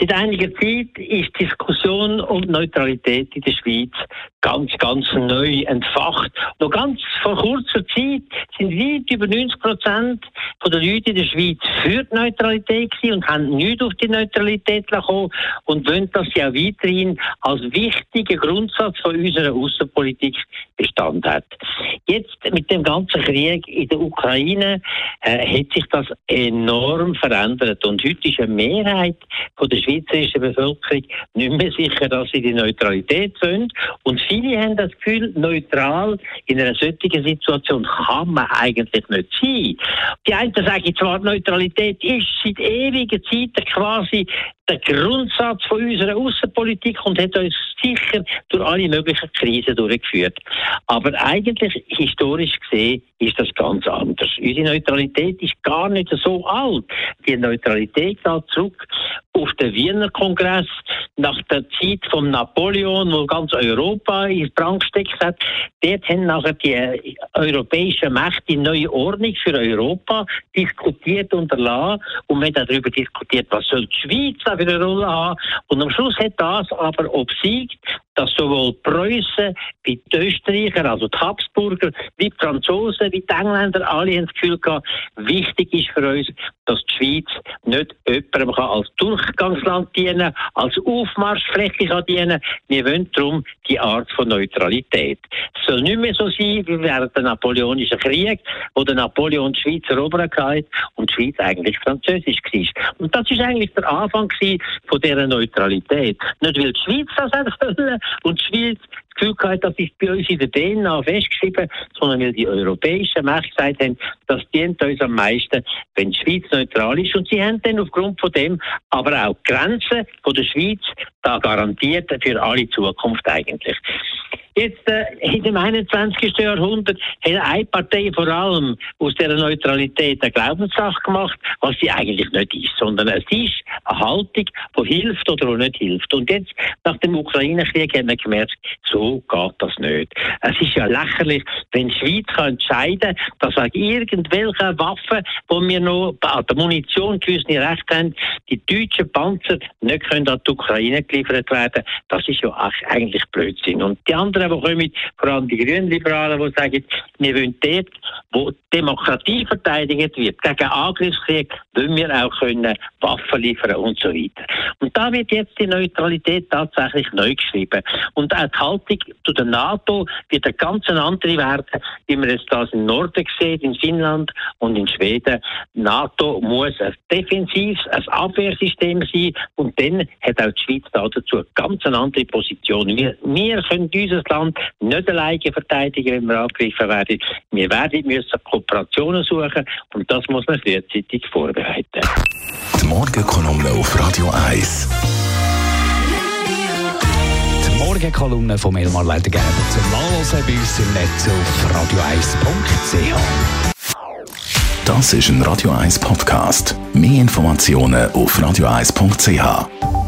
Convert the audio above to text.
Seit einiger Zeit ist Diskussion um Neutralität in der Schweiz ganz, ganz neu entfacht. Noch ganz vor kurzer Zeit sind weit über 90 Prozent der Leute in der Schweiz für die Neutralität und haben nicht auf die Neutralität gekommen und wollen, sie auch weiterhin als wichtiger Grundsatz von unserer Außenpolitik Bestand hat. Jetzt mit dem ganzen Krieg in der Ukraine äh, hat sich das enorm verändert und heute ist eine Mehrheit von der schweizerischen Bevölkerung nicht mehr sicher, dass sie die Neutralität wollen und viele haben das Gefühl, neutral in einer solchen Situation kann man eigentlich nicht sein. Die einen sagen zwar, Neutralität ist seit ewiger Zeit quasi der Grundsatz von unserer Außenpolitik und hat uns sicher durch alle möglichen Krisen durchgeführt. Aber eigentlich, historisch gesehen, ist das ganz anders. Unsere Neutralität ist gar nicht so alt. Die Neutralität geht zurück auf den Wiener Kongress nach der Zeit von Napoleon, wo ganz Europa in Brand gesteckt hat. Dort haben nachher die europäischen Mächte die neue Ordnung für Europa diskutiert und erlassen und man hat darüber diskutiert, was soll die Schweiz für eine Rolle haben. Und am Schluss hat das aber obsiegt, dass sowohl Preußen wie die Österreicher, also die Habsburger, wie die Franzosen, wie die Engländer, alle haben das Gefühl gehabt, wichtig ist für uns, dass Schweiz nicht jemandem als Durchgangsland dienen als Aufmarschfläche kann dienen Wir wollen darum die Art von Neutralität. Es soll nicht mehr so sein wie während der Napoleonischen Krieg, wo der Napoleon die Schweiz erobert hat und die Schweiz eigentlich französisch war. Und das ist eigentlich der Anfang von dieser Neutralität. Nicht weil die Schweiz das wollte und die Schweiz Gefühl gehabt, das ist bei uns in der DNA festgeschrieben, sondern weil die europäischen Mächte gesagt haben, das dient uns am meisten, wenn die Schweiz neutral ist. Und sie haben dann aufgrund von dem aber auch die Grenzen von der Schweiz da garantiert für alle Zukunft eigentlich. Jetzt äh, in dem 21. Jahrhundert hat eine Partei vor allem aus der Neutralität eine Glaubenssache gemacht, was sie eigentlich nicht ist, sondern es ist eine Haltung, die hilft oder die nicht hilft. Und jetzt, nach dem Ukraine-Krieg, haben wir gemerkt, so geht das nicht. Es ist ja lächerlich, wenn die Schweiz kann entscheiden kann, dass auch irgendwelche Waffen, wo wir noch an der Munition gewisse Rechte haben, die deutschen Panzer nicht können an die Ukraine geliefert werden. Das ist ja eigentlich Blödsinn. Und die anderen die kommen, vor allem die Grünliberalen, die sagen, wir wollen dort, wo Demokratie verteidigt wird, gegen Angriffskrieg, wollen wir auch können Waffen liefern und so weiter. Und da wird jetzt die Neutralität tatsächlich neu geschrieben. Und auch die Haltung zu der NATO wird eine ganz andere werden, wie man es das im Norden sieht, in Finnland und in Schweden. NATO muss ein defensives, ein Abwehrsystem sein und dann hat auch die Schweiz da dazu eine ganz andere Position. Wir, wir können unser Land nicht alleine verteidigen, wenn wir angegriffen werden. Wir werden müssen Kooperationen suchen und das muss man frühzeitig vorbereiten. Die Morgenkolumne auf Radio 1. Die Morgenkolumne von Elmar Ledergerber zum Nachlesen bei uns im Netz auf radio1.ch. Das ist ein Radio 1 Podcast. Mehr Informationen auf radio1.ch.